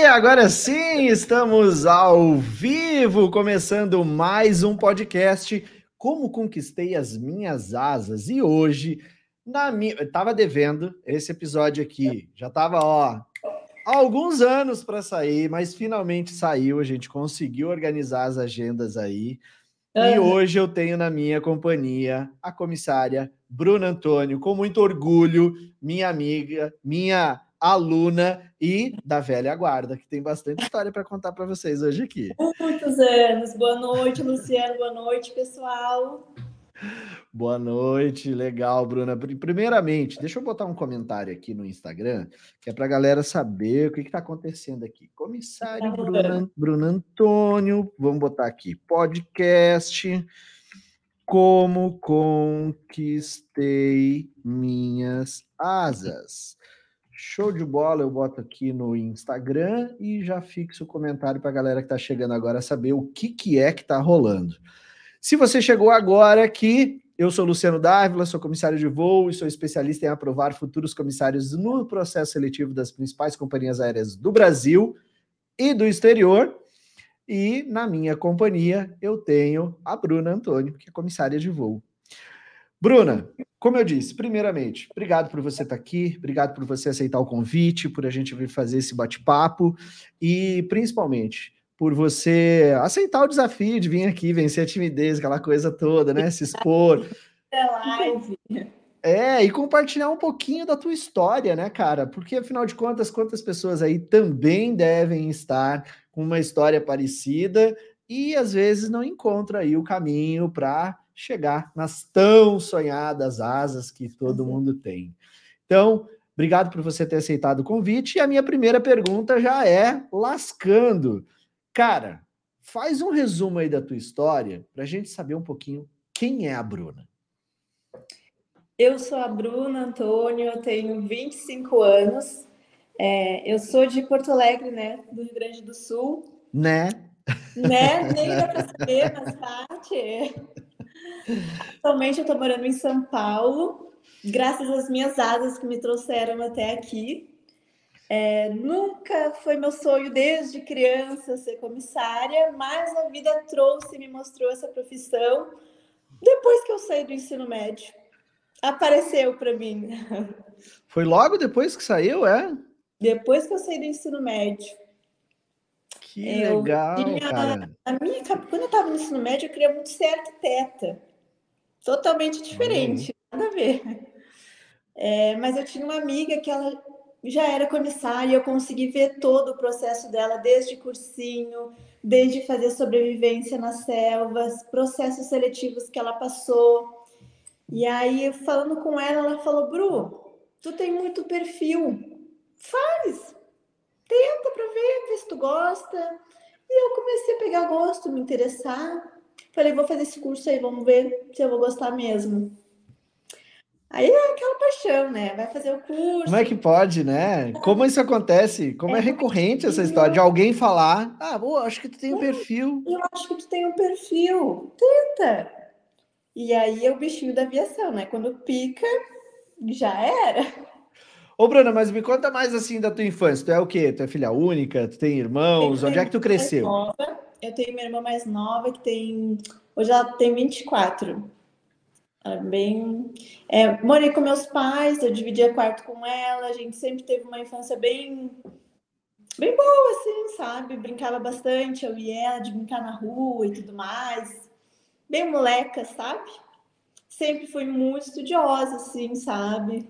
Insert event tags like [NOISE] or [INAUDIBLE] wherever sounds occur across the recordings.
Aí, agora sim, estamos ao vivo, começando mais um podcast. Como conquistei as minhas asas? E hoje, na minha, eu tava devendo esse episódio aqui, já tava ó, há alguns anos para sair, mas finalmente saiu. A gente conseguiu organizar as agendas aí. E hoje eu tenho na minha companhia a comissária Bruna Antônio, com muito orgulho, minha amiga, minha aluna e da velha guarda, que tem bastante história para contar para vocês hoje aqui. Muitos anos. Boa noite, Luciano. Boa noite, pessoal. Boa noite, legal, Bruna. Primeiramente, deixa eu botar um comentário aqui no Instagram, que é para a galera saber o que está acontecendo aqui. Comissário Bruna, Bruna Antônio, vamos botar aqui, podcast Como Conquistei Minhas Asas. Show de bola, eu boto aqui no Instagram e já fixo o comentário para a galera que está chegando agora saber o que, que é que está rolando. Se você chegou agora aqui, eu sou Luciano Dávila, sou comissário de voo e sou especialista em aprovar futuros comissários no processo seletivo das principais companhias aéreas do Brasil e do exterior. E na minha companhia eu tenho a Bruna Antônio, que é comissária de voo. Bruna, como eu disse, primeiramente, obrigado por você estar aqui, obrigado por você aceitar o convite, por a gente vir fazer esse bate-papo e principalmente por você aceitar o desafio de vir aqui, vencer a timidez, aquela coisa toda, né? Se expor. [LAUGHS] É. É, e compartilhar um pouquinho da tua história, né, cara? Porque afinal de contas, quantas pessoas aí também devem estar com uma história parecida e às vezes não encontra aí o caminho para chegar nas tão sonhadas asas que todo mundo tem. Então, obrigado por você ter aceitado o convite. E a minha primeira pergunta já é lascando. Cara, faz um resumo aí da tua história para a gente saber um pouquinho quem é a Bruna. Eu sou a Bruna Antônio, eu tenho 25 anos. É, eu sou de Porto Alegre, né? Do Rio Grande do Sul. Né? Né? [LAUGHS] Nem dá para saber, mas parte. Atualmente eu estou morando em São Paulo, graças às minhas asas que me trouxeram até aqui. É, nunca foi meu sonho desde criança ser comissária, mas a vida trouxe e me mostrou essa profissão depois que eu saí do ensino médio. Apareceu para mim. Foi logo depois que saiu, é? Depois que eu saí do ensino médio. Que eu legal, tinha, cara. A minha, quando eu estava no ensino médio, eu queria muito ser arquiteta. Totalmente diferente, uhum. nada a ver. É, mas eu tinha uma amiga que ela já era comissária, eu consegui ver todo o processo dela, desde cursinho, desde fazer sobrevivência nas selvas, processos seletivos que ela passou. E aí, falando com ela, ela falou: Bru, tu tem muito perfil, faz, tenta para ver, se tu gosta. E eu comecei a pegar gosto, me interessar. Falei, vou fazer esse curso aí, vamos ver se eu vou gostar mesmo. Aí é aquela paixão, né? Vai fazer o curso. Como é que pode, né? Como isso acontece? Como é, é recorrente essa história de alguém falar: ah, boa, acho que tu tem um perfil. Eu acho que tu tem um perfil. Tenta. E aí é o bichinho da aviação, né? Quando pica, já era. Ô, Bruna, mas me conta mais assim da tua infância. Tu é o quê? Tu é filha única? Tu tem irmãos? Onde é que tu cresceu? Eu tenho minha irmã mais nova que tem. Hoje ela tem 24. Ela é bem. É, morei com meus pais, eu dividia quarto com ela, a gente sempre teve uma infância bem. Bem boa, assim, sabe? Brincava bastante, eu e ela, de brincar na rua e tudo mais. Bem moleca, sabe? Sempre fui muito estudiosa, assim, sabe?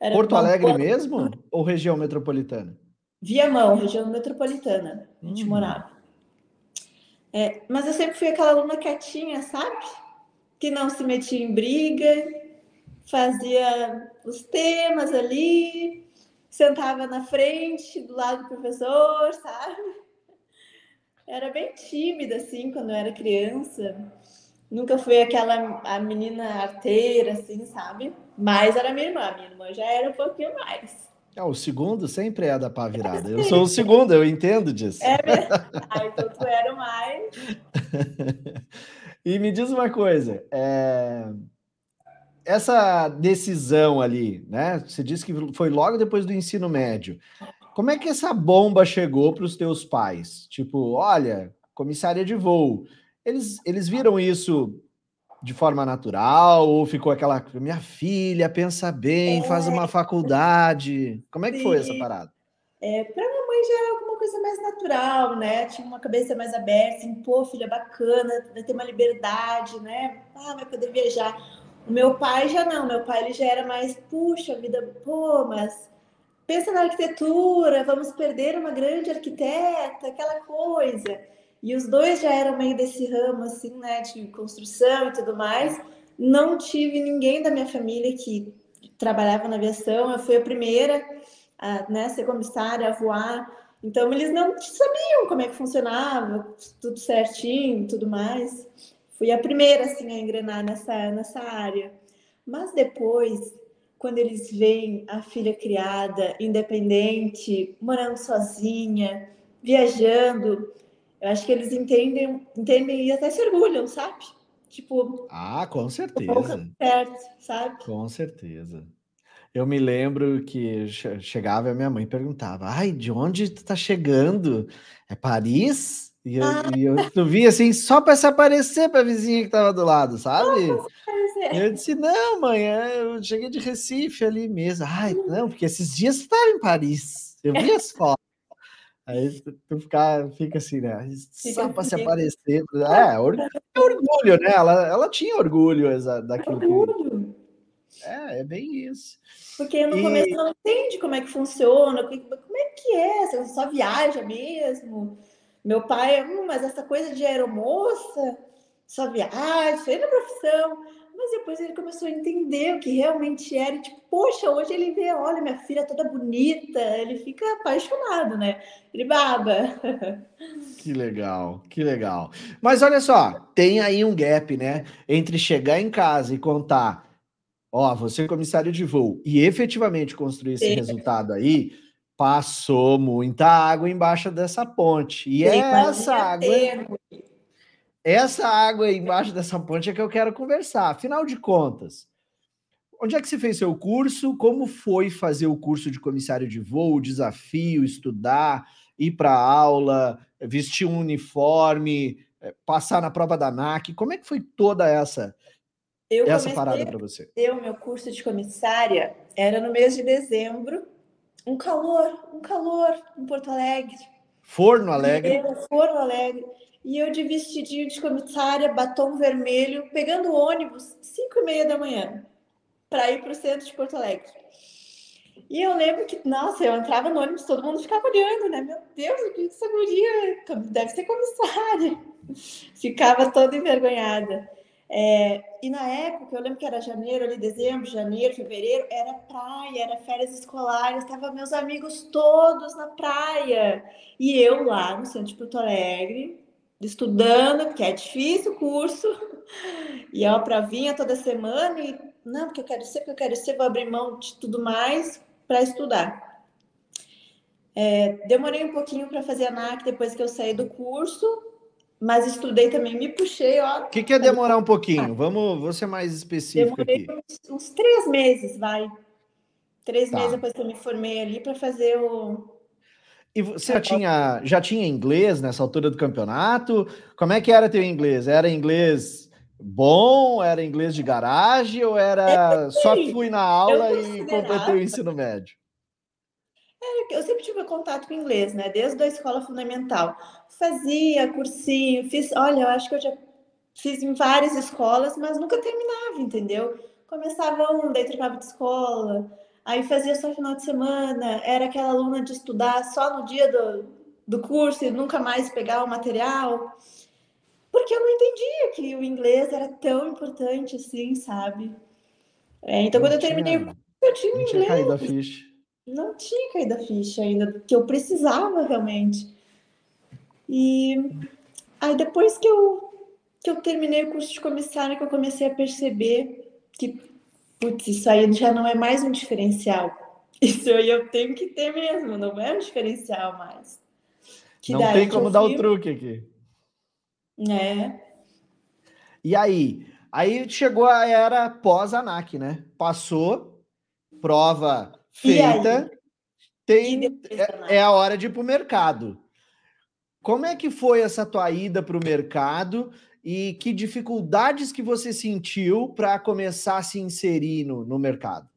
Era Porto Alegre mesmo? Ou região metropolitana? Viamão, região metropolitana. A gente hum. morava. É, mas eu sempre fui aquela aluna quietinha, sabe? Que não se metia em briga, fazia os temas ali, sentava na frente, do lado do professor, sabe? Era bem tímida, assim, quando eu era criança. Nunca fui aquela a menina arteira, assim, sabe? Mas era minha irmã. Minha irmã já era um pouquinho mais. É, o segundo sempre é da pá virada. Eu sou o segundo, eu entendo disso. É verdade. então tu era mais. [LAUGHS] e me diz uma coisa: é... essa decisão ali, né? Você disse que foi logo depois do ensino médio. como é que essa bomba chegou para os teus pais? Tipo, olha, comissária de voo. Eles, eles viram isso de forma natural ou ficou aquela minha filha pensa bem, é, faz uma faculdade? Como é que sim. foi essa parada? É, para minha mãe já era alguma coisa mais natural, né? Tinha uma cabeça mais aberta, assim, pô, filha bacana, vai ter uma liberdade, né? Ah, vai poder viajar. O meu pai já não, meu pai ele já era mais, puxa vida, pô, mas pensa na arquitetura, vamos perder uma grande arquiteta, aquela coisa. E os dois já eram meio desse ramo, assim, né, de construção e tudo mais. Não tive ninguém da minha família que trabalhava na aviação. Eu fui a primeira a né, ser comissária, a voar. Então, eles não sabiam como é que funcionava, tudo certinho tudo mais. Fui a primeira, assim, a engrenar nessa, nessa área. Mas depois, quando eles veem a filha criada, independente, morando sozinha, viajando, eu acho que eles entendem, entendem e até se orgulham, sabe? Tipo. Ah, com certeza. Certo, sabe? Com certeza. Eu me lembro que chegava e a minha mãe perguntava: Ai, de onde tu tá chegando? É Paris? E eu, ah. e eu tu via assim, só para se aparecer para a vizinha que estava do lado, sabe? E eu disse: Não, mãe, é, eu cheguei de Recife ali mesmo. Ai, não, porque esses dias tu estava em Paris. Eu vi as fotos. Aí tu fica, fica assim, né? [LAUGHS] Só para se aparecer. É, [LAUGHS] é, orgulho, né? Ela, ela tinha orgulho daquilo orgulho. que. É, é bem isso. Porque no e... começo não entende como é que funciona, como é que é, você só viaja mesmo. Meu pai, hum, mas essa coisa de aeromoça, só viaja, foi na profissão. Mas depois ele começou a entender o que realmente era. E, tipo, poxa, hoje ele vê, olha, minha filha toda bonita. Ele fica apaixonado, né? Ele baba. [LAUGHS] Que legal, que legal. Mas olha só, tem aí um gap, né? Entre chegar em casa e contar, ó, você é comissário de voo, e efetivamente construir esse Sim. resultado aí, passou muita água embaixo dessa ponte. E Sim, é essa água. Tempo essa água embaixo dessa ponte é que eu quero conversar. Afinal de contas, onde é que você fez seu curso? Como foi fazer o curso de comissário de voo? O desafio, estudar, ir para aula, vestir um uniforme, eh, passar na prova da ANAC? Como é que foi toda essa eu essa parada para você? Eu, meu curso de comissária era no mês de dezembro, um calor, um calor em Porto Alegre. Forno Alegre. Forno Alegre. E eu de vestidinho de comissária, batom vermelho, pegando ônibus, 5 e meia da manhã, para ir para o centro de Porto Alegre. E eu lembro que, nossa, eu entrava no ônibus, todo mundo ficava olhando, né? Meu Deus, o que essa guria deve ser comissária. [LAUGHS] Ficava toda envergonhada. É, e na época, eu lembro que era janeiro, ali, dezembro, janeiro, fevereiro, era praia, era férias escolares, estavam meus amigos todos na praia. E eu lá no centro de Porto Alegre, estudando, porque é difícil o curso, e é uma provinha toda semana, e não, porque eu quero ser, porque eu quero ser, vou abrir mão de tudo mais para estudar. É, demorei um pouquinho para fazer a NAC depois que eu saí do curso, mas estudei também, me puxei, ó. O que, que é demorar um pouquinho? Vamos, vou ser mais específico Demorei aqui. Uns, uns, três meses, vai. Três tá. meses depois que eu me formei ali para fazer o, e você já tinha, já tinha inglês nessa altura do campeonato? Como é que era teu inglês? Era inglês bom? Era inglês de garagem? Ou era só fui na aula e completei o ensino médio? É, eu sempre tive contato com inglês, né? Desde a escola fundamental. Fazia cursinho, fiz. Olha, eu acho que eu já fiz em várias escolas, mas nunca terminava, entendeu? Começava um, daí trocava de escola aí fazia só final de semana, era aquela aluna de estudar só no dia do, do curso e nunca mais pegar o material. Porque eu não entendia que o inglês era tão importante assim, sabe? É, então, não quando tinha, eu terminei, eu tinha não inglês. Tinha caído a ficha. Não tinha caído a ficha ainda, que eu precisava realmente. E aí, depois que eu, que eu terminei o curso de comissária, que eu comecei a perceber que putz, isso aí já não é mais um diferencial. [LAUGHS] Isso aí eu tenho que ter mesmo, não é um diferencial mais. Que não tem como dar o truque aqui. É. E aí? Aí chegou a era pós-ANAC, né? Passou, prova feita. tem é, é, a hora de ir para o mercado. Como é que foi essa tua ida para o mercado e que dificuldades que você sentiu para começar a se inserir no, no mercado?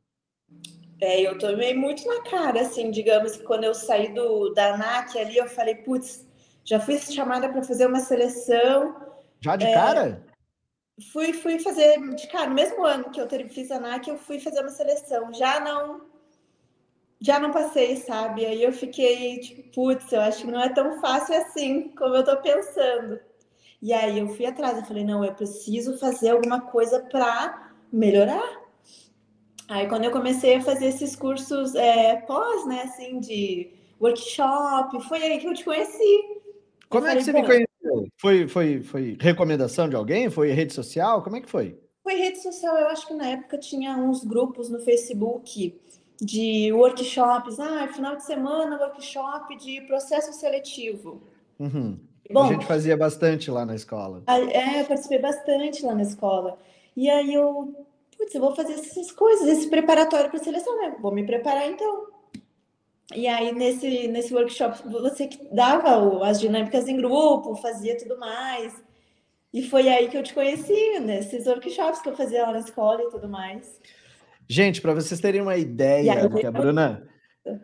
É, eu tomei muito na cara, assim, digamos que quando eu saí do, da ANAC ali, eu falei, putz, já fui chamada para fazer uma seleção. Já de é, cara? Fui, fui fazer de cara, no mesmo ano que eu fiz a ANAC, eu fui fazer uma seleção. Já não já não passei, sabe? Aí eu fiquei tipo, putz, eu acho que não é tão fácil assim como eu tô pensando. E aí eu fui atrás, eu falei, não, eu preciso fazer alguma coisa para melhorar. Aí quando eu comecei a fazer esses cursos é, pós, né, assim, de workshop, foi aí que eu te conheci. Como eu é falei, que você me conheceu? Foi, foi, foi recomendação de alguém? Foi rede social? Como é que foi? Foi rede social, eu acho que na época tinha uns grupos no Facebook de workshops, ah, final de semana, workshop de processo seletivo. Uhum. Bom, a gente fazia bastante lá na escola. É, eu participei bastante lá na escola. E aí eu, putz, eu vou fazer essas coisas, esse preparatório para seleção, né? Vou me preparar então. E aí, nesse, nesse workshop, você que dava as dinâmicas em grupo, fazia tudo mais. E foi aí que eu te conheci, nesses workshops que eu fazia lá na escola e tudo mais. Gente, para vocês terem uma ideia do que a Bruna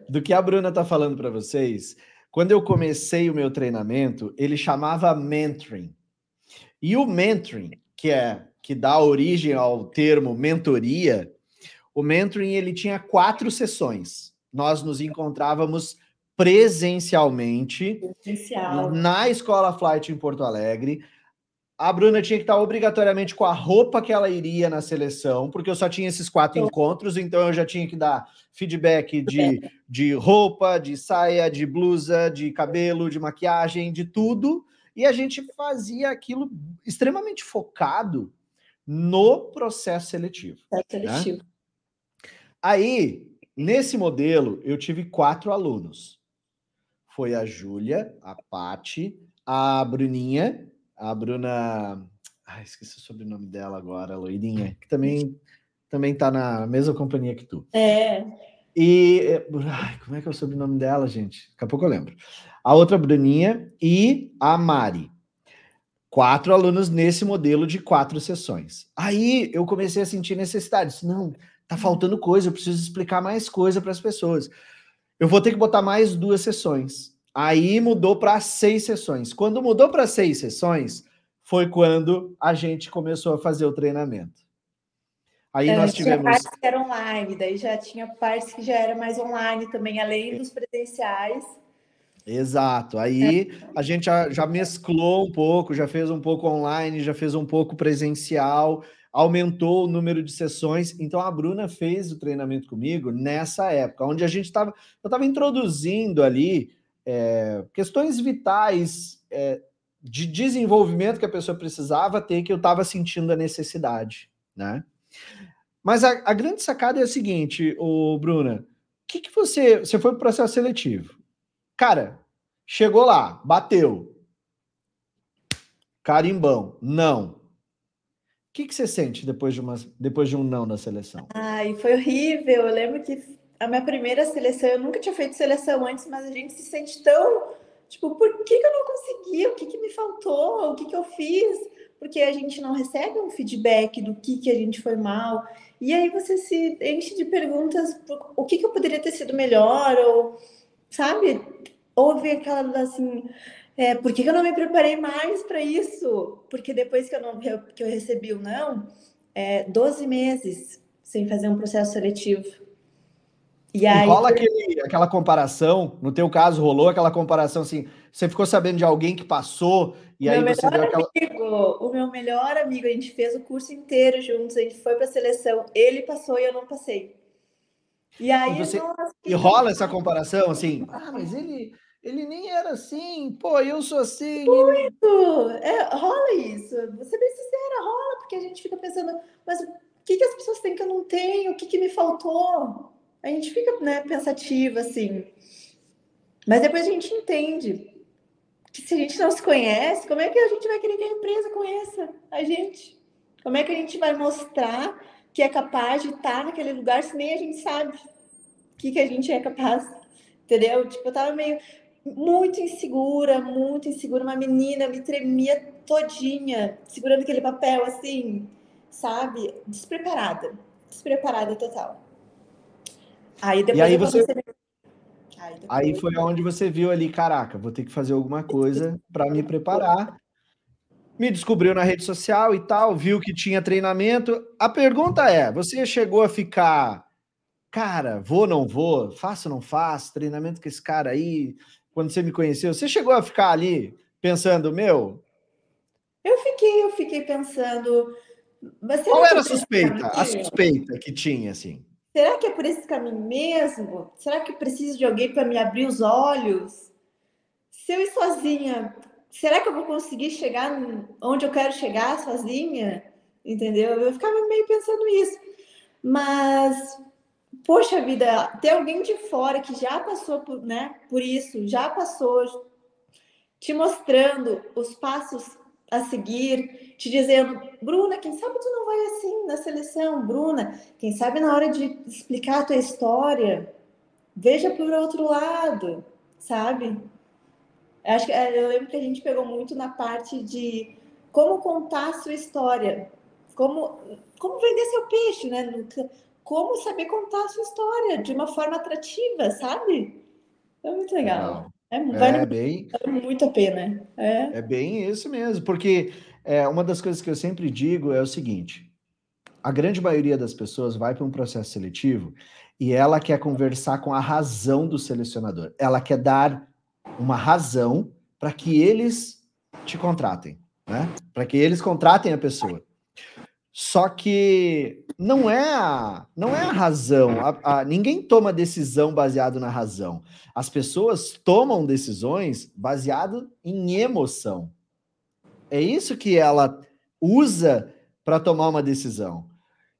do que a Bruna está falando para vocês, quando eu comecei o meu treinamento, ele chamava mentoring. E o mentoring, que é que dá origem ao termo mentoria, o mentoring ele tinha quatro sessões. Nós nos encontrávamos presencialmente Presencial. na Escola Flight em Porto Alegre a Bruna tinha que estar obrigatoriamente com a roupa que ela iria na seleção, porque eu só tinha esses quatro encontros, então eu já tinha que dar feedback de, de roupa, de saia, de blusa, de cabelo, de maquiagem, de tudo. E a gente fazia aquilo extremamente focado no processo seletivo. Né? seletivo. Né? Aí, nesse modelo, eu tive quatro alunos. Foi a Júlia, a Pati, a Bruninha a Bruna. Ai, esqueci o sobrenome dela agora, a loirinha, que também, também tá na mesma companhia que tu. É. E. Ai, como é que é o sobrenome dela, gente? Daqui a pouco eu lembro. A outra Bruninha e a Mari. Quatro alunos nesse modelo de quatro sessões. Aí eu comecei a sentir necessidade. Não, tá faltando coisa, eu preciso explicar mais coisa para as pessoas. Eu vou ter que botar mais duas sessões. Aí mudou para seis sessões. Quando mudou para seis sessões, foi quando a gente começou a fazer o treinamento. Aí é, nós tivemos. Tinha partes que eram online, daí já tinha partes que já era mais online também, além dos presenciais. Exato. Aí é. a gente já, já mesclou um pouco, já fez um pouco online, já fez um pouco presencial, aumentou o número de sessões. Então a Bruna fez o treinamento comigo nessa época, onde a gente estava, eu estava introduzindo ali é, questões vitais é, de desenvolvimento que a pessoa precisava ter, que eu estava sentindo a necessidade, né? Mas a, a, grande sacada é a seguinte, o Bruna, o que, que você. Você foi para o processo seletivo. Cara, chegou lá, bateu. Carimbão, não. O que, que você sente depois de, uma, depois de um não na seleção? Ai, foi horrível. Eu lembro que a minha primeira seleção, eu nunca tinha feito seleção antes, mas a gente se sente tão, tipo, por que, que eu não consegui? O que, que me faltou? O que, que eu fiz? Porque a gente não recebe um feedback do que, que a gente foi mal. E aí você se enche de perguntas, o que, que eu poderia ter sido melhor? Ou, sabe? Houve aquela, assim, é, por que, que eu não me preparei mais para isso? Porque depois que eu, não, que eu recebi o não, é, 12 meses sem fazer um processo seletivo. E aí, rola aquele, aquela comparação, no teu caso rolou aquela comparação assim, você ficou sabendo de alguém que passou e aí você deu aquela... Amigo, o meu melhor amigo, a gente fez o curso inteiro juntos, a gente foi para a seleção, ele passou e eu não passei. E aí, e, você... nossa, e rola essa comparação assim, ah, mas ele ele nem era assim, pô, eu sou assim. Muito! É, rola isso. Você bem sincera, rola, porque a gente fica pensando, mas o que, que as pessoas têm que eu não tenho? O que, que me faltou? A gente fica né, pensativa assim. Mas depois a gente entende que se a gente não se conhece, como é que a gente vai querer que a empresa conheça a gente? Como é que a gente vai mostrar que é capaz de estar naquele lugar se nem a gente sabe o que, que a gente é capaz? entendeu? Tipo, eu tava meio muito insegura, muito insegura, uma menina, me tremia todinha, segurando aquele papel assim, sabe? Despreparada, despreparada total. Aí depois e aí você Aí, depois... aí foi onde você viu ali, caraca, vou ter que fazer alguma coisa para me preparar. Me descobriu na rede social e tal, viu que tinha treinamento. A pergunta é: você chegou a ficar, cara, vou, não vou, faço, não faço, treinamento com esse cara aí, quando você me conheceu, você chegou a ficar ali pensando, meu? Eu fiquei, eu fiquei pensando. Qual era a suspeita? A suspeita que tinha, assim. Será que é por esse caminho mesmo? Será que eu preciso de alguém para me abrir os olhos? Se eu ir sozinha, será que eu vou conseguir chegar onde eu quero chegar sozinha? Entendeu? Eu ficava meio pensando isso. Mas poxa vida, ter alguém de fora que já passou por, né, por isso, já passou, te mostrando os passos a seguir, te dizendo, Bruna, quem sabe tu não vai assim na seleção, Bruna, quem sabe na hora de explicar a tua história, veja por outro lado, sabe? Acho que é, eu lembro que a gente pegou muito na parte de como contar a sua história, como como vender seu peixe, né? como saber contar a sua história de uma forma atrativa, sabe? É muito legal. É, vale é bem, vale muito a pena. É. é bem isso mesmo, porque é, uma das coisas que eu sempre digo é o seguinte: a grande maioria das pessoas vai para um processo seletivo e ela quer conversar com a razão do selecionador. Ela quer dar uma razão para que eles te contratem, né? Para que eles contratem a pessoa. Só que não é a, não é a razão. A, a, ninguém toma decisão baseado na razão. As pessoas tomam decisões baseado em emoção. É isso que ela usa para tomar uma decisão.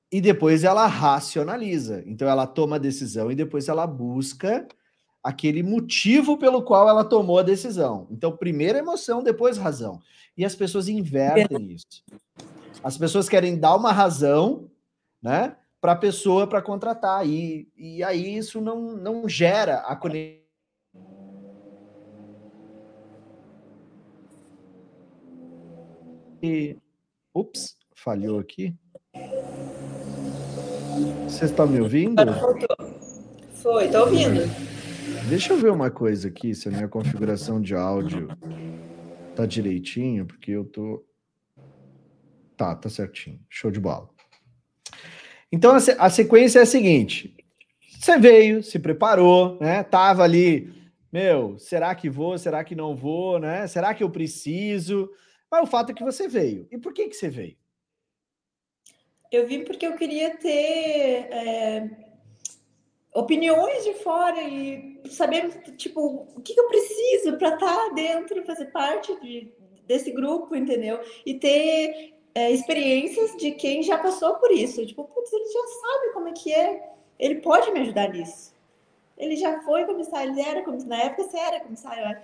E depois ela racionaliza. Então ela toma a decisão e depois ela busca aquele motivo pelo qual ela tomou a decisão. Então, primeiro emoção, depois razão. E as pessoas invertem isso. As pessoas querem dar uma razão, né, para a pessoa para contratar e, e aí isso não, não gera a conexão. E, ups, falhou aqui. Vocês estão me ouvindo? Foi, estou ouvindo. Deixa eu ver uma coisa aqui, se a minha configuração de áudio tá direitinho, porque eu tô Tá, tá certinho. Show de bola. Então a, sequência é a seguinte: você veio, se preparou, né? Tava ali, meu, será que vou? Será que não vou, né? Será que eu preciso? Mas o fato é que você veio. E por que que você veio? Eu vim porque eu queria ter é, opiniões de fora e saber, tipo, o que, que eu preciso para estar tá dentro, fazer parte de, desse grupo, entendeu? E ter é, experiências de quem já passou por isso. Tipo, putz, ele já sabe como é que é, ele pode me ajudar nisso. Ele já foi comissário, ele era comissário, na época você era comissário.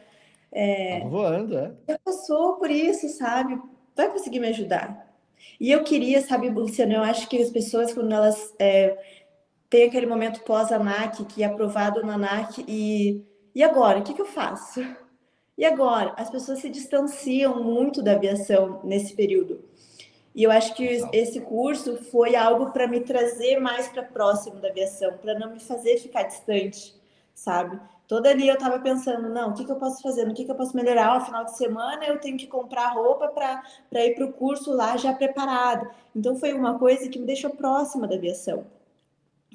É, Tava voando, é. Já passou por isso, sabe? Vai conseguir me ajudar. E eu queria, sabe, Luciano, eu acho que as pessoas, quando elas é, têm aquele momento pós-ANAC, que é aprovado na ANAC, e, e agora? O que, que eu faço? E agora? As pessoas se distanciam muito da aviação nesse período. E eu acho que esse curso foi algo para me trazer mais para próximo da aviação, para não me fazer ficar distante, sabe? Toda ali eu estava pensando, não, o que, que eu posso fazer? No que, que eu posso melhorar? Ao final de semana eu tenho que comprar roupa para ir para o curso lá já preparado. Então foi uma coisa que me deixou próxima da aviação,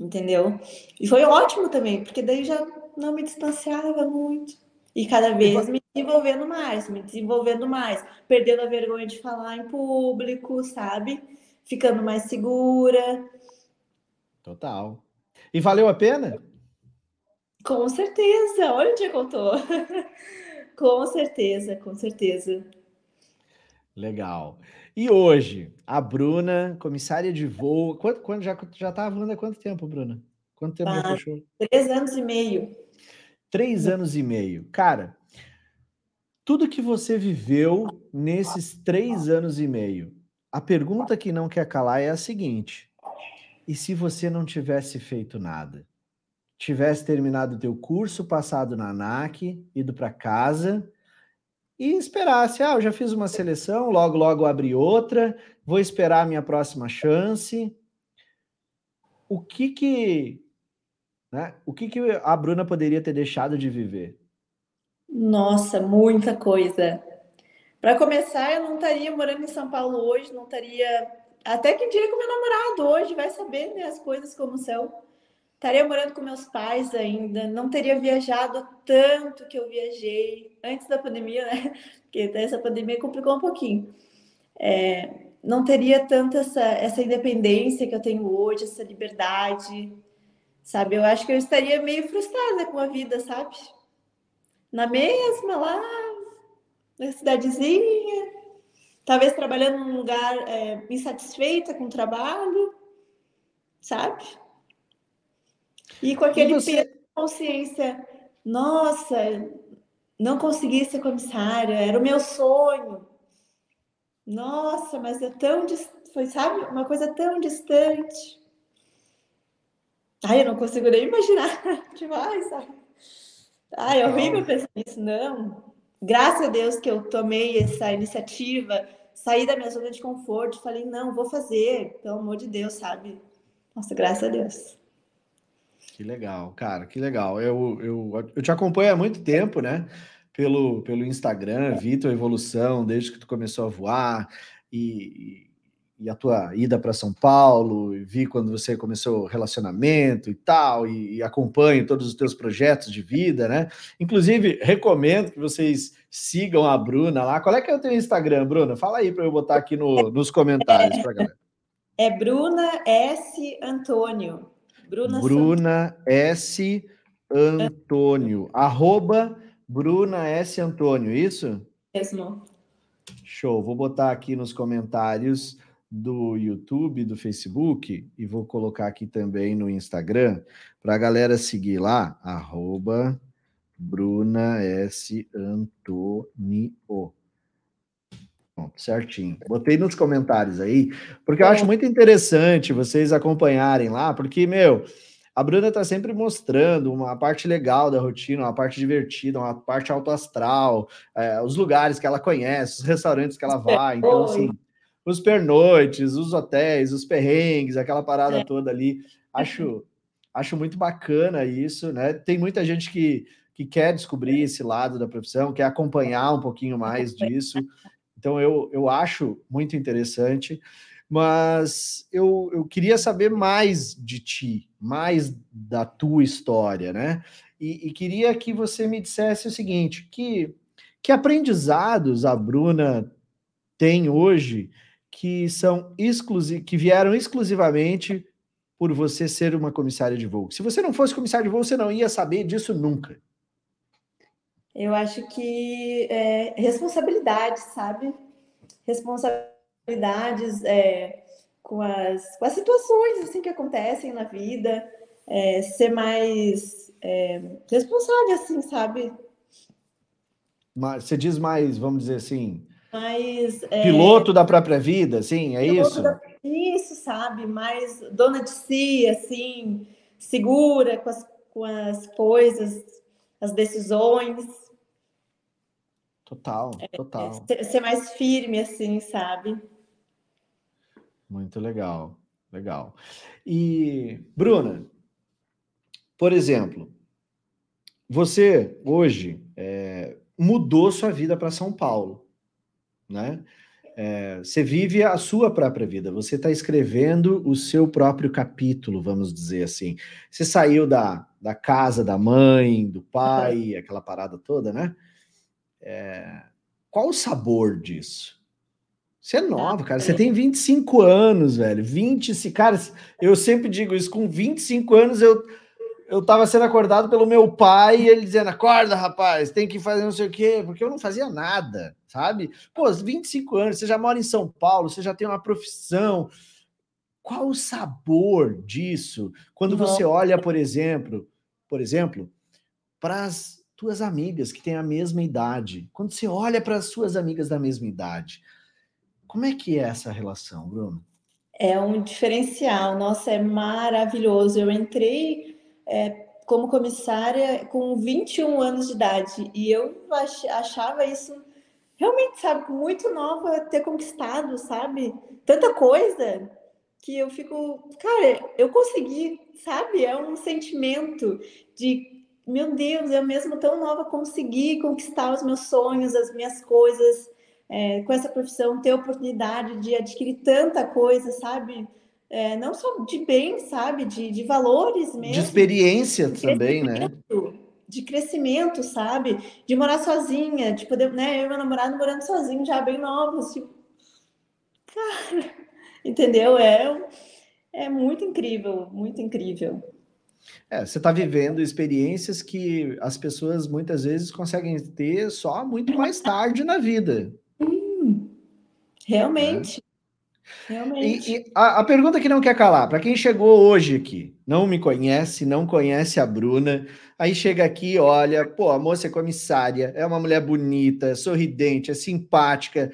entendeu? E foi ótimo também, porque daí já não me distanciava muito. E cada vez me desenvolvendo mais, me desenvolvendo mais, perdendo a vergonha de falar em público, sabe? Ficando mais segura. Total. E valeu a pena? Com certeza. Olha onde contou. [LAUGHS] com certeza, com certeza. Legal. E hoje, a Bruna, comissária de voo. Quanto, quando, já já estava voando há quanto tempo, Bruna? Quanto tempo ah, já fechou? Três anos e meio. Três anos e meio. Cara, tudo que você viveu nesses três anos e meio, a pergunta que não quer calar é a seguinte: e se você não tivesse feito nada? tivesse terminado o teu curso, passado na ANAC, ido para casa e esperasse, ah, eu já fiz uma seleção, logo logo abri outra, vou esperar a minha próxima chance. O que que, né? O que que a Bruna poderia ter deixado de viver? Nossa, muita coisa. Para começar, eu não estaria morando em São Paulo hoje, não estaria até que dia com meu namorado hoje, vai saber né, as coisas como são. Estaria morando com meus pais ainda, não teria viajado tanto que eu viajei antes da pandemia, né? Porque essa pandemia complicou um pouquinho. É, não teria tanto essa, essa independência que eu tenho hoje, essa liberdade, sabe? Eu acho que eu estaria meio frustrada com a vida, sabe? Na mesma, lá, na cidadezinha, talvez trabalhando num lugar é, insatisfeita com o trabalho, sabe? E com aquele você... peso de consciência, nossa, não consegui ser comissária, era o meu sonho. Nossa, mas é tão foi, sabe, uma coisa tão distante. Ai, eu não consigo nem imaginar [LAUGHS] demais, sabe? Ai, é horrível pensar nisso, não. Graças a Deus que eu tomei essa iniciativa, saí da minha zona de conforto, falei, não, vou fazer, pelo amor de Deus, sabe? Nossa, graças a Deus. Que legal, cara, que legal. Eu, eu, eu te acompanho há muito tempo, né? Pelo, pelo Instagram, vi tua evolução desde que tu começou a voar e, e a tua ida para São Paulo, vi quando você começou o relacionamento e tal, e, e, acompanho todos os teus projetos de vida, né? Inclusive, recomendo que vocês sigam a Bruna lá. Qual é que é o teu Instagram, Bruna? Fala aí para eu botar aqui no, nos comentários para galera. É Bruna S. Antônio. Bruna, Bruna S. Antônio. Arroba Bruna S. Antônio, isso? Mesmo. Show. Vou botar aqui nos comentários do YouTube, do Facebook, e vou colocar aqui também no Instagram, para a galera seguir lá, arroba Bruna S. Antonio. Pronto, certinho. Botei nos comentários aí, porque eu acho muito interessante vocês acompanharem lá, porque, meu, a Bruna está sempre mostrando uma parte legal da rotina, uma parte divertida, uma parte autoastral, é, os lugares que ela conhece, os restaurantes que ela vai. Então, assim, os pernoites, os hotéis, os perrengues, aquela parada é. toda ali. Acho, acho muito bacana isso, né? Tem muita gente que, que quer descobrir esse lado da profissão, quer acompanhar um pouquinho mais disso. Então, eu, eu acho muito interessante, mas eu, eu queria saber mais de ti, mais da tua história, né? E, e queria que você me dissesse o seguinte: que, que aprendizados a Bruna tem hoje que são exclusivos, que vieram exclusivamente por você ser uma comissária de voo. Se você não fosse comissária de voo, você não ia saber disso nunca. Eu acho que é, responsabilidade, sabe? Responsabilidades é, com, as, com as situações assim que acontecem na vida, é, ser mais é, responsável, assim, sabe? Mas você diz mais, vamos dizer assim, mais é, piloto da própria vida, sim, é isso. Da, isso, sabe? Mais dona de si, assim, segura com as, com as coisas, as decisões. Total, é, total. É, ser mais firme, assim, sabe? Muito legal, legal. E, Bruna, por exemplo, você hoje é, mudou sua vida para São Paulo, né? É, você vive a sua própria vida, você está escrevendo o seu próprio capítulo, vamos dizer assim. Você saiu da, da casa da mãe, do pai, [LAUGHS] aquela parada toda, né? É... Qual o sabor disso? Você é nova, cara. Você tem 25 anos, velho. 20, cara, eu sempre digo isso, com 25 anos eu eu tava sendo acordado pelo meu pai e ele dizendo: "Acorda, rapaz, tem que fazer não sei o quê", porque eu não fazia nada, sabe? Pô, 25 anos, você já mora em São Paulo, você já tem uma profissão. Qual o sabor disso? Quando você olha, por exemplo, por exemplo, para as tuas amigas que têm a mesma idade. Quando você olha para as suas amigas da mesma idade, como é que é essa relação, Bruno? É um diferencial, nossa, é maravilhoso. Eu entrei é, como comissária com 21 anos de idade. E eu achava isso realmente, sabe, muito nova ter conquistado, sabe? Tanta coisa que eu fico, cara, eu consegui, sabe? É um sentimento de, meu Deus, eu mesmo tão nova consegui conquistar os meus sonhos, as minhas coisas, é, com essa profissão, ter a oportunidade de adquirir tanta coisa, sabe? É, não só de bem, sabe? De, de valores mesmo. De experiência de também, né? De crescimento, sabe? De morar sozinha, de poder, né? Eu e meu namorado morando sozinho, já bem novos. Tipo, cara, [LAUGHS] entendeu? É, é muito incrível, muito incrível. É, você está vivendo experiências que as pessoas muitas vezes conseguem ter só muito mais tarde na vida. Hum, realmente. Realmente. E, e a, a, pergunta que não quer calar, para quem chegou hoje aqui, não me conhece, não conhece a Bruna, aí chega aqui, olha, pô, a moça é comissária, é uma mulher bonita, é sorridente, é simpática.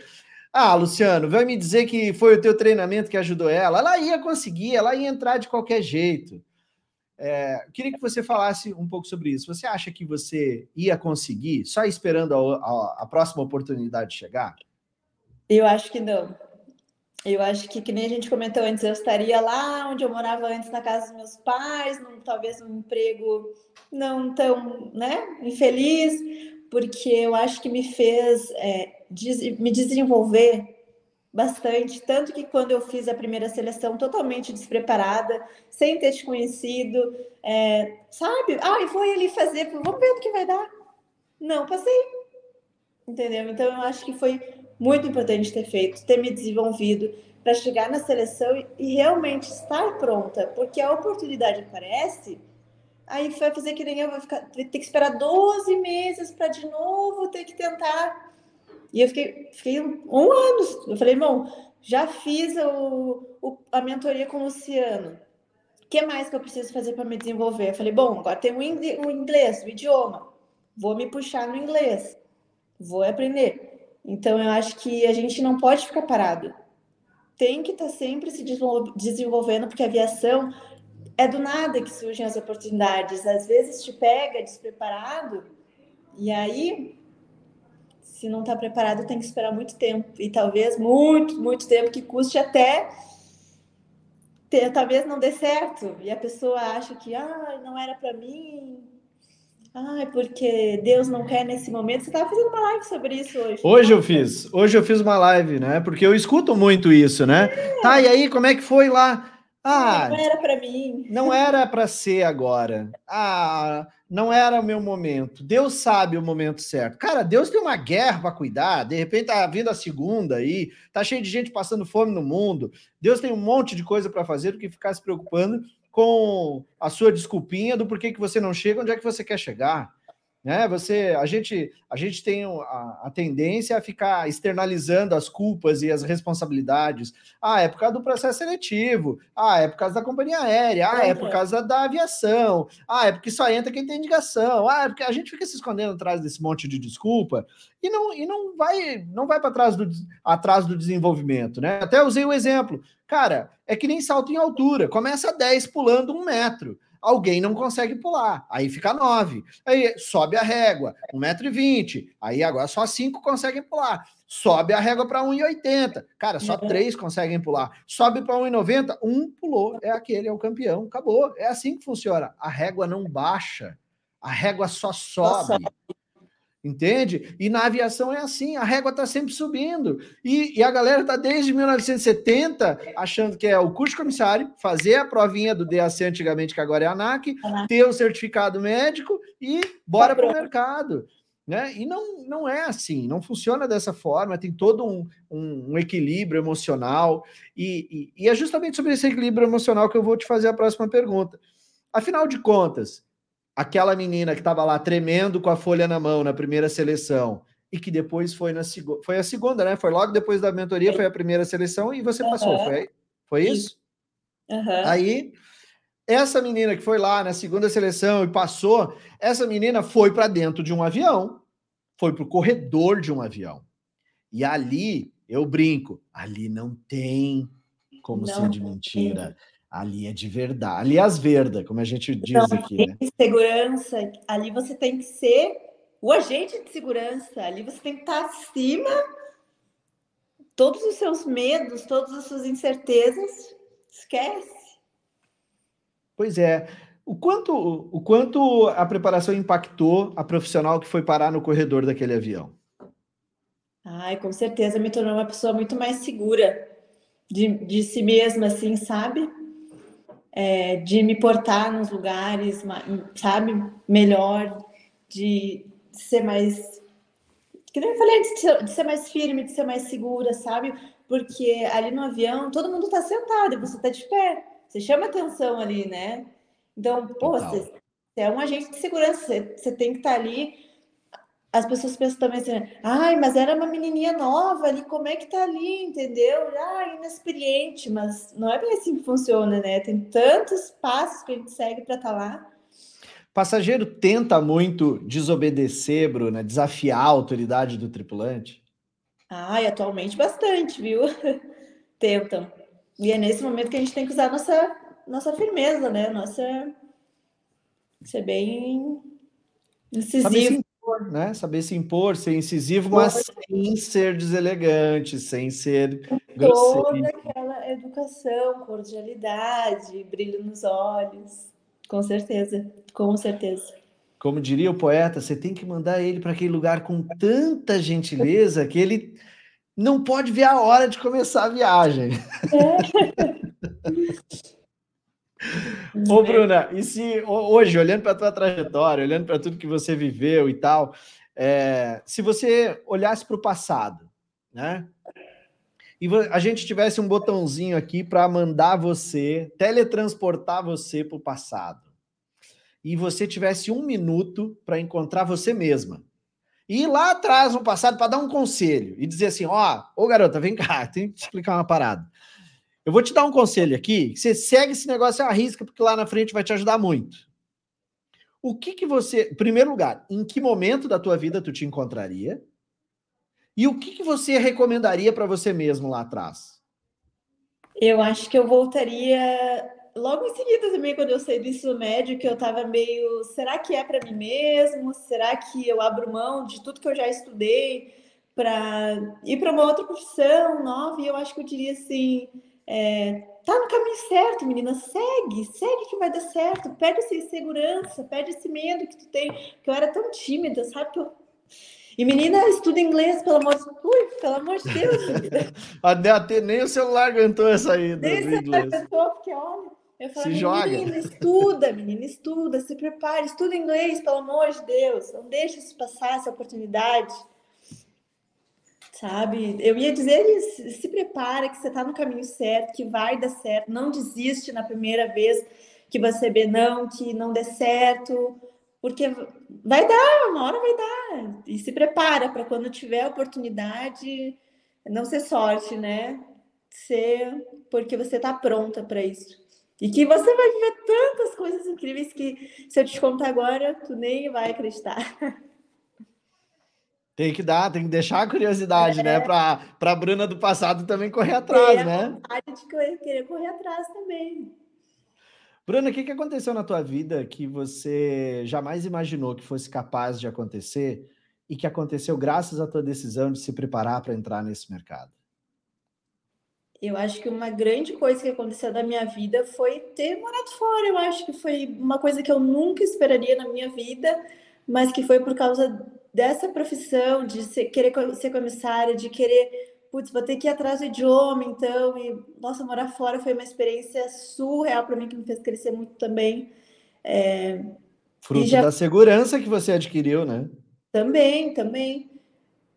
Ah, Luciano, vai me dizer que foi o teu treinamento que ajudou ela? Ela ia conseguir, ela ia entrar de qualquer jeito. É, queria que você falasse um pouco sobre isso. Você acha que você ia conseguir só esperando a, a, a próxima oportunidade chegar? Eu acho que não. Eu acho que, que nem a gente comentou antes, eu estaria lá onde eu morava antes, na casa dos meus pais, num, talvez um emprego não tão né, infeliz, porque eu acho que me fez é, des, me desenvolver bastante. Tanto que quando eu fiz a primeira seleção totalmente despreparada, sem ter te conhecido, é, sabe? Ah, e vou ali fazer, vamos ver o que vai dar. Não, passei. Entendeu? Então eu acho que foi muito importante ter feito, ter me desenvolvido para chegar na seleção e realmente estar pronta, porque a oportunidade aparece, aí vai fazer que nem eu, vai, ficar, ter que esperar 12 meses para de novo ter que tentar. E eu fiquei, fiquei um, um ano. Eu falei, irmão, já fiz o, o, a mentoria com o Luciano. O que mais que eu preciso fazer para me desenvolver? Eu falei, bom, agora tem o inglês, o idioma. Vou me puxar no inglês. Vou aprender. Então, eu acho que a gente não pode ficar parado. Tem que estar tá sempre se desenvolvendo, porque a aviação é do nada que surgem as oportunidades. Às vezes te pega despreparado, e aí, se não está preparado, tem que esperar muito tempo. E talvez muito, muito tempo que custe até talvez não dê certo. E a pessoa acha que ah, não era para mim, Ai, porque Deus não quer nesse momento. Você estava fazendo uma live sobre isso hoje. Hoje eu fiz. Hoje eu fiz uma live, né? Porque eu escuto muito isso, né? É. Tá, e aí, como é que foi lá? Ah, não era para mim. Não era para ser agora. Ah, não era o meu momento. Deus sabe o momento certo. Cara, Deus tem uma guerra para cuidar. De repente tá vindo a segunda aí, tá cheio de gente passando fome no mundo. Deus tem um monte de coisa para fazer do que ficar se preocupando com a sua desculpinha do porquê que você não chega onde é que você quer chegar. Né? Você, a gente, a gente tem a, a, tendência a ficar externalizando as culpas e as responsabilidades. Ah, é por causa do processo seletivo. Ah, é por causa da companhia aérea. Ah, é por causa da aviação. Ah, é porque só entra quem tem indicação. Ah, é porque a gente fica se escondendo atrás desse monte de desculpa e não, e não vai, não vai para trás do atrás do desenvolvimento, né? Até usei o exemplo. Cara, é que nem salto em altura. Começa a 10 pulando um metro alguém não consegue pular, aí fica 9. Aí sobe a régua, 1,20m. Aí agora só 5 conseguem pular. Sobe a régua para 1,80. Cara, só 3 uhum. conseguem pular. Sobe para 1,90, um pulou, é aquele, é o campeão, acabou. É assim que funciona. A régua não baixa, a régua só sobe. Entende? E na aviação é assim, a régua está sempre subindo. E, e a galera está desde 1970 achando que é o curso comissário, fazer a provinha do DAC antigamente, que agora é a ANAC, ter o certificado médico e bora para o mercado. Né? E não, não é assim, não funciona dessa forma, tem todo um, um, um equilíbrio emocional, e, e, e é justamente sobre esse equilíbrio emocional que eu vou te fazer a próxima pergunta. Afinal de contas, aquela menina que estava lá tremendo com a folha na mão na primeira seleção e que depois foi na segunda, foi a segunda, né? Foi logo depois da mentoria, foi a primeira seleção e você uhum. passou, foi, foi isso? Uhum. Aí essa menina que foi lá na segunda seleção e passou, essa menina foi para dentro de um avião, foi para o corredor de um avião. E ali, eu brinco, ali não tem como não ser de mentira. Ali é de verdade. Ali é as verdas, como a gente diz então, aqui. Né? Segurança, ali você tem que ser o agente de segurança, ali você tem que estar acima todos os seus medos, todas as suas incertezas, esquece. Pois é. O quanto, o quanto a preparação impactou a profissional que foi parar no corredor daquele avião? Ai, com certeza me tornou uma pessoa muito mais segura de, de si mesma, assim, sabe? É, de me portar nos lugares, sabe? Melhor, de ser mais. Que nem eu falei, de ser, de ser mais firme, de ser mais segura, sabe? Porque ali no avião todo mundo tá sentado e você tá de pé. Você chama atenção ali, né? Então, pô, você, você, é um agente de segurança, você, você tem que estar tá ali. As pessoas pensam também assim, ai, mas era uma menininha nova ali, como é que tá ali, entendeu? Ah, inexperiente, mas não é bem assim que funciona, né? Tem tantos passos que a gente segue para estar tá lá. Passageiro tenta muito desobedecer, Bruna, desafiar a autoridade do tripulante? Ai, atualmente bastante, viu? [LAUGHS] Tentam. E é nesse momento que a gente tem que usar nossa, nossa firmeza, né? Nossa. Ser bem incisivo. Saber se impor, né? Saber se impor, ser incisivo, mas sem ser deselegante, sem ser grosseiro. Toda aquela educação, cordialidade, brilho nos olhos. Com certeza, com certeza. Como diria o poeta, você tem que mandar ele para aquele lugar com tanta gentileza que ele não pode ver a hora de começar a viagem. É. [LAUGHS] [LAUGHS] Ô, Bruna, e se hoje, olhando para a tua trajetória, olhando para tudo que você viveu e tal, é, se você olhasse para o passado, né? E a gente tivesse um botãozinho aqui para mandar você, teletransportar você para o passado. E você tivesse um minuto para encontrar você mesma ir lá atrás no passado para dar um conselho e dizer assim: ó, ô garota, vem cá, [LAUGHS] tem que te explicar uma parada. Eu vou te dar um conselho aqui, você segue esse negócio e arrisca, porque lá na frente vai te ajudar muito. O que que você, em primeiro lugar, em que momento da tua vida tu te encontraria? E o que que você recomendaria para você mesmo lá atrás? Eu acho que eu voltaria logo em seguida também, quando eu saí do ensino médio, que eu tava meio, será que é para mim mesmo? Será que eu abro mão de tudo que eu já estudei para ir para uma outra profissão nova? E eu acho que eu diria assim, é, tá no caminho certo, menina, segue, segue que vai dar certo, perde essa insegurança, perde esse medo que tu tem, que eu era tão tímida, sabe? Eu... E menina, estuda inglês, pelo amor de Ui, pelo amor de Deus. [LAUGHS] Até nem o celular aguentou essa ida. Nem o celular aguentou, porque olha, eu falo, Se joga. menina, estuda, menina, estuda, se prepare, estuda inglês, pelo amor de Deus. Não deixe isso passar, essa oportunidade. Sabe? Eu ia dizer se prepara, que você está no caminho certo, que vai dar certo. Não desiste na primeira vez que você vê não, que não dê certo, porque vai dar, uma hora vai dar. E se prepara para quando tiver oportunidade, não ser sorte, né? Ser porque você está pronta para isso. E que você vai viver tantas coisas incríveis que, se eu te contar agora, tu nem vai acreditar. [LAUGHS] Tem que dar, tem que deixar a curiosidade, né, é. né? Para a Bruna do passado também correr atrás, né? vontade de querer, correr atrás também. Bruna, o que, que aconteceu na tua vida que você jamais imaginou que fosse capaz de acontecer e que aconteceu graças à tua decisão de se preparar para entrar nesse mercado? Eu acho que uma grande coisa que aconteceu na minha vida foi ter morado fora. Eu acho que foi uma coisa que eu nunca esperaria na minha vida, mas que foi por causa dessa profissão, de ser, querer ser comissária, de querer, putz, vou ter que ir atrás do idioma, então, e, nossa, morar fora foi uma experiência surreal para mim, que me fez crescer muito também. É, Fruto já... da segurança que você adquiriu, né? Também, também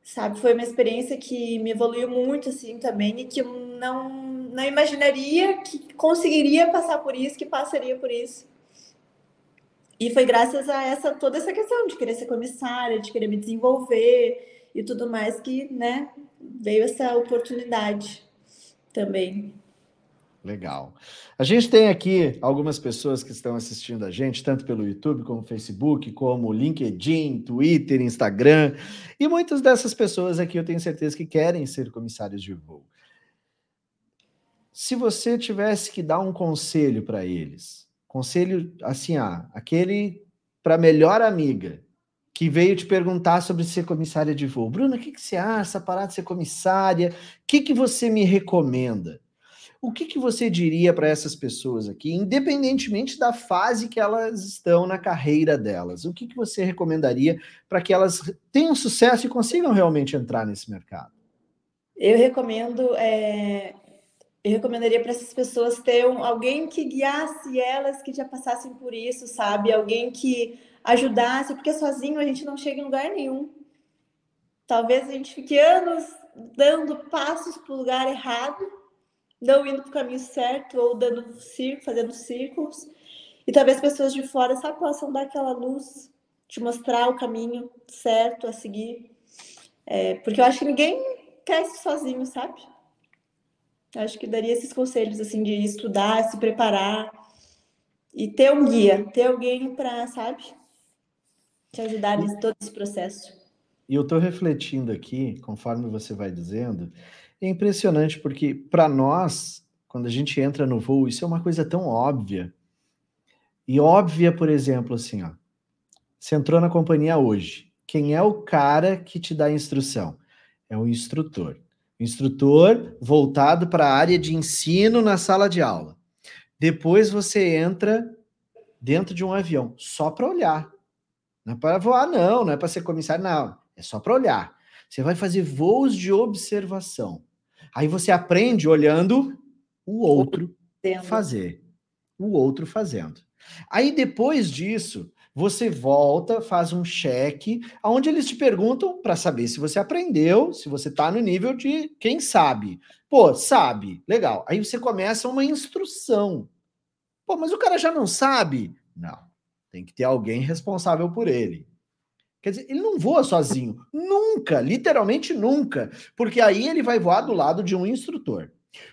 sabe? Foi uma experiência que me evoluiu muito, assim, também, e que eu não, não imaginaria que conseguiria passar por isso, que passaria por isso. E foi graças a essa toda essa questão de querer ser comissária, de querer me desenvolver e tudo mais que, né, veio essa oportunidade também. Legal. A gente tem aqui algumas pessoas que estão assistindo a gente, tanto pelo YouTube, como Facebook, como LinkedIn, Twitter, Instagram, e muitas dessas pessoas aqui eu tenho certeza que querem ser comissários de voo. se você tivesse que dar um conselho para eles, conselho assim, ah, aquele para melhor amiga que veio te perguntar sobre ser comissária de voo. Bruna, o que, que você acha, parar de ser comissária? O que, que você me recomenda? O que, que você diria para essas pessoas aqui, independentemente da fase que elas estão na carreira delas? O que, que você recomendaria para que elas tenham sucesso e consigam realmente entrar nesse mercado? Eu recomendo, é, eu recomendaria para essas pessoas ter um, alguém que guiasse elas, que já passassem por isso, sabe? Alguém que ajudasse, porque sozinho a gente não chega em lugar nenhum. Talvez a gente fique anos dando passos para o lugar errado não indo para o caminho certo ou dando fazendo círculos. E talvez pessoas de fora só possam dar aquela luz, te mostrar o caminho certo a seguir. É, porque eu acho que ninguém cresce sozinho, sabe? Acho que daria esses conselhos assim de estudar, se preparar e ter um guia, ter alguém para, sabe, te ajudar nesse todo esse processo. E eu estou refletindo aqui, conforme você vai dizendo, é impressionante porque para nós, quando a gente entra no voo, isso é uma coisa tão óbvia. E óbvia, por exemplo, assim, ó. Você entrou na companhia hoje. Quem é o cara que te dá a instrução? É o instrutor. Instrutor voltado para a área de ensino na sala de aula. Depois você entra dentro de um avião só para olhar. Não é para voar, não, não é para ser comissário, não. É só para olhar. Você vai fazer voos de observação. Aí você aprende olhando o outro fazer. O outro fazendo. Aí depois disso, você volta, faz um cheque, onde eles te perguntam para saber se você aprendeu, se você está no nível de quem sabe. Pô, sabe, legal. Aí você começa uma instrução. Pô, mas o cara já não sabe? Não. Tem que ter alguém responsável por ele. Quer dizer, ele não voa sozinho. Nunca, literalmente nunca. Porque aí ele vai voar do lado de um instrutor.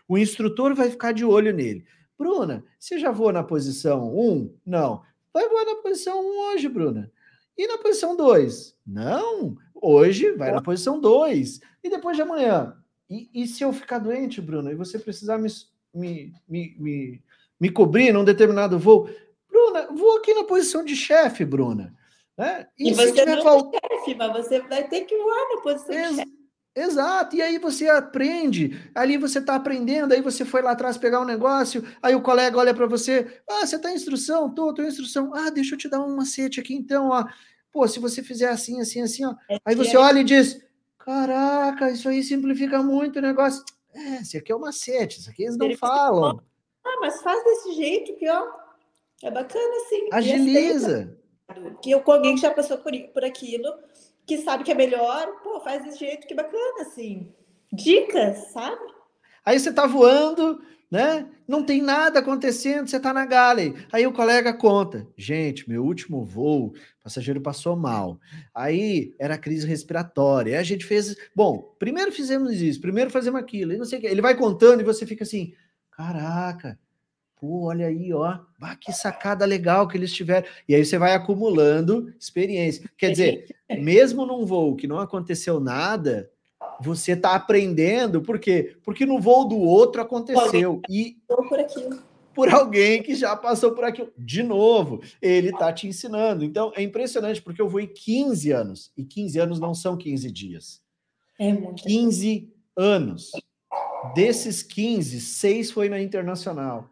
O instrutor vai ficar de olho nele. Bruna, você já voa na posição 1? Não. Vai voar na posição 1 hoje, Bruna. E na posição 2? Não. Hoje vai na posição 2. E depois de amanhã? E, e, se eu ficar doente, Bruna, e você precisar me, me, me, me, me cobrir num determinado voo? Bruna, vou aqui na posição de chefe, Bruna. Né? E, e você não falt... é chefe, mas você vai ter que voar na posição Ex de chefe. Exato, e aí você aprende, ali você está aprendendo, aí você foi lá atrás pegar um negócio, aí o colega olha para você, ah, você está em instrução? Tô, tô em instrução. Ah, deixa eu te dar um macete aqui então, ó. Pô, se você fizer assim, assim, assim, ó. É aí você olha e diz, caraca, isso aí simplifica muito o negócio. É, esse aqui é o macete, isso aqui eles não falam. Ah, mas faz desse jeito que, ó, é bacana assim. Agiliza que eu com alguém que já passou por, por aquilo, que sabe que é melhor, pô, faz desse jeito que bacana, assim. Dicas, sabe? Aí você tá voando, né? Não tem nada acontecendo, você tá na galley. Aí o colega conta: gente, meu último voo, passageiro passou mal. Aí era crise respiratória. Aí a gente fez. Bom, primeiro fizemos isso, primeiro fazemos aquilo, e não sei o que. Ele vai contando e você fica assim: caraca, Pô, olha aí, ó, bah, que sacada legal que eles tiveram. E aí você vai acumulando experiência. Quer dizer, [LAUGHS] mesmo num voo que não aconteceu nada, você está aprendendo, por quê? Porque no voo do outro aconteceu. E por aquilo. Por alguém que já passou por aquilo. De novo, ele está te ensinando. Então, é impressionante, porque eu voei 15 anos. E 15 anos não são 15 dias. É muito. 15 anos. Desses 15, seis foi na internacional.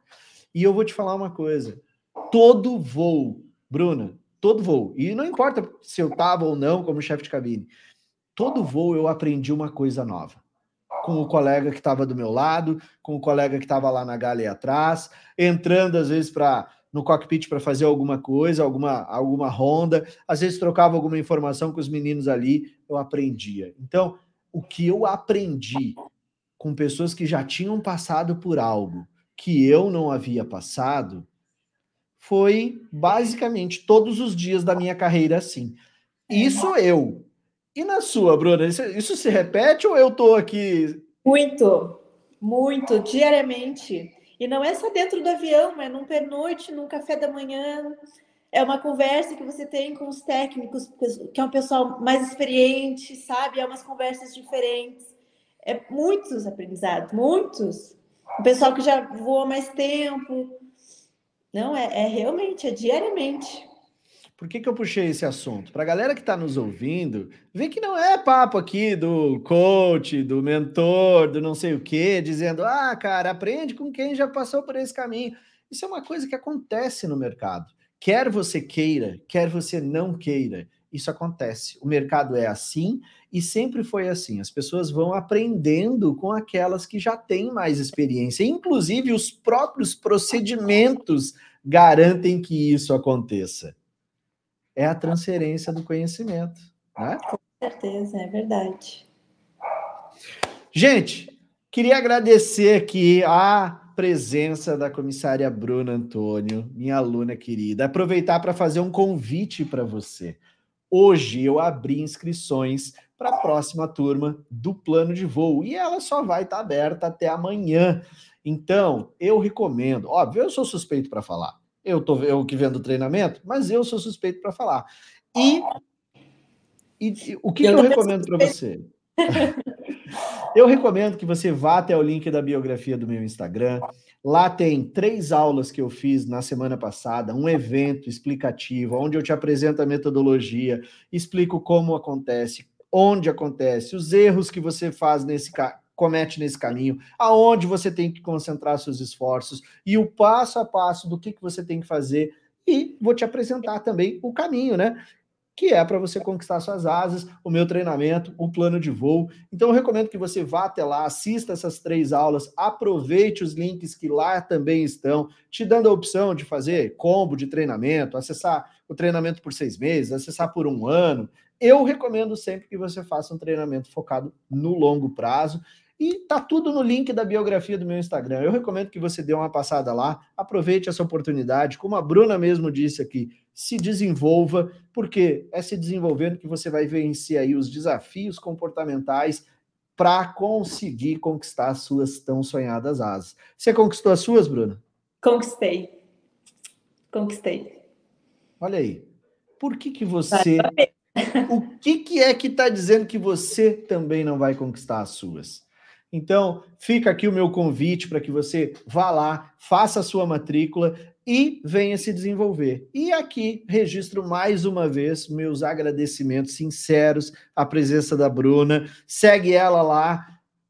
E eu vou te falar uma coisa: todo voo, Bruna, todo voo, e não importa se eu estava ou não como chefe de cabine, todo voo eu aprendi uma coisa nova. Com o colega que estava do meu lado, com o colega que estava lá na galeia atrás, entrando às vezes para no cockpit para fazer alguma coisa, alguma, alguma ronda, às vezes trocava alguma informação com os meninos ali, eu aprendia. Então, o que eu aprendi com pessoas que já tinham passado por algo que eu não havia passado foi basicamente todos os dias da minha carreira assim. É, isso eu. E na sua, Bruna, isso, isso se repete ou eu tô aqui? Muito, muito, diariamente. E não é só dentro do avião, é num pernoite, num café da manhã. É uma conversa que você tem com os técnicos, que é um pessoal mais experiente, sabe? É umas conversas diferentes. É muitos aprendizados, muitos. O pessoal que já voa mais tempo. Não, é, é realmente, é diariamente. Por que, que eu puxei esse assunto? Para a galera que está nos ouvindo, vê que não é papo aqui do coach, do mentor, do não sei o quê, dizendo, ah, cara, aprende com quem já passou por esse caminho. Isso é uma coisa que acontece no mercado. Quer você queira, quer você não queira, isso acontece. O mercado é assim e sempre foi assim. As pessoas vão aprendendo com aquelas que já têm mais experiência. Inclusive, os próprios procedimentos garantem que isso aconteça é a transferência do conhecimento. Né? Com certeza, é verdade. Gente, queria agradecer aqui a presença da comissária Bruna Antônio, minha aluna querida. Aproveitar para fazer um convite para você. Hoje eu abri inscrições para a próxima turma do plano de voo e ela só vai estar tá aberta até amanhã. Então, eu recomendo, óbvio, eu sou suspeito para falar. Eu tô eu que vendo treinamento, mas eu sou suspeito para falar. E, e, o que eu, que eu recomendo para você? [LAUGHS] eu recomendo que você vá até o link da biografia do meu Instagram. Lá tem três aulas que eu fiz na semana passada, um evento explicativo, onde eu te apresento a metodologia, explico como acontece, onde acontece, os erros que você faz nesse comete nesse caminho, aonde você tem que concentrar seus esforços e o passo a passo do que, que você tem que fazer. E vou te apresentar também o caminho, né? Que é para você conquistar suas asas, o meu treinamento, o plano de voo. Então, eu recomendo que você vá até lá, assista essas três aulas, aproveite os links que lá também estão, te dando a opção de fazer combo de treinamento, acessar o treinamento por seis meses, acessar por um ano. Eu recomendo sempre que você faça um treinamento focado no longo prazo e tá tudo no link da biografia do meu Instagram. Eu recomendo que você dê uma passada lá, aproveite essa oportunidade, como a Bruna mesmo disse aqui, se desenvolva, porque é se desenvolvendo que você vai vencer aí os desafios comportamentais para conseguir conquistar as suas tão sonhadas asas. Você conquistou as suas, Bruna? Conquistei. Conquistei. Olha aí. Por que que você o que, que é que está dizendo que você também não vai conquistar as suas? Então, fica aqui o meu convite para que você vá lá, faça a sua matrícula e venha se desenvolver. E aqui registro mais uma vez meus agradecimentos sinceros à presença da Bruna. Segue ela lá,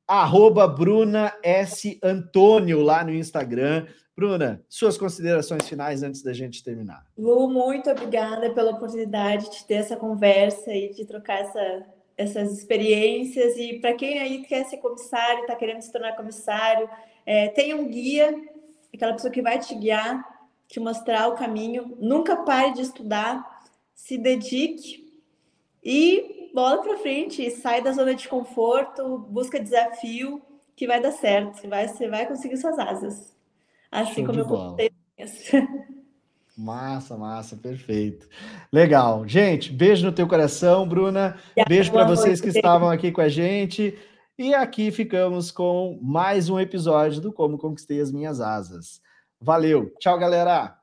arroba Bruna S. Antônio, lá no Instagram. Bruna, suas considerações finais antes da gente terminar. Lu, muito obrigada pela oportunidade de ter essa conversa e de trocar essa essas experiências. E para quem aí quer ser comissário, está querendo se tornar comissário, é, tem um guia, aquela pessoa que vai te guiar, te mostrar o caminho. Nunca pare de estudar, se dedique e bola para frente, sai da zona de conforto, busca desafio, que vai dar certo, vai, você vai conseguir suas asas. Assim Show como eu contei. [LAUGHS] Massa, massa, perfeito. Legal. Gente, beijo no teu coração, Bruna. Beijo para vocês que estavam aqui com a gente. E aqui ficamos com mais um episódio do Como Conquistei as Minhas Asas. Valeu. Tchau, galera.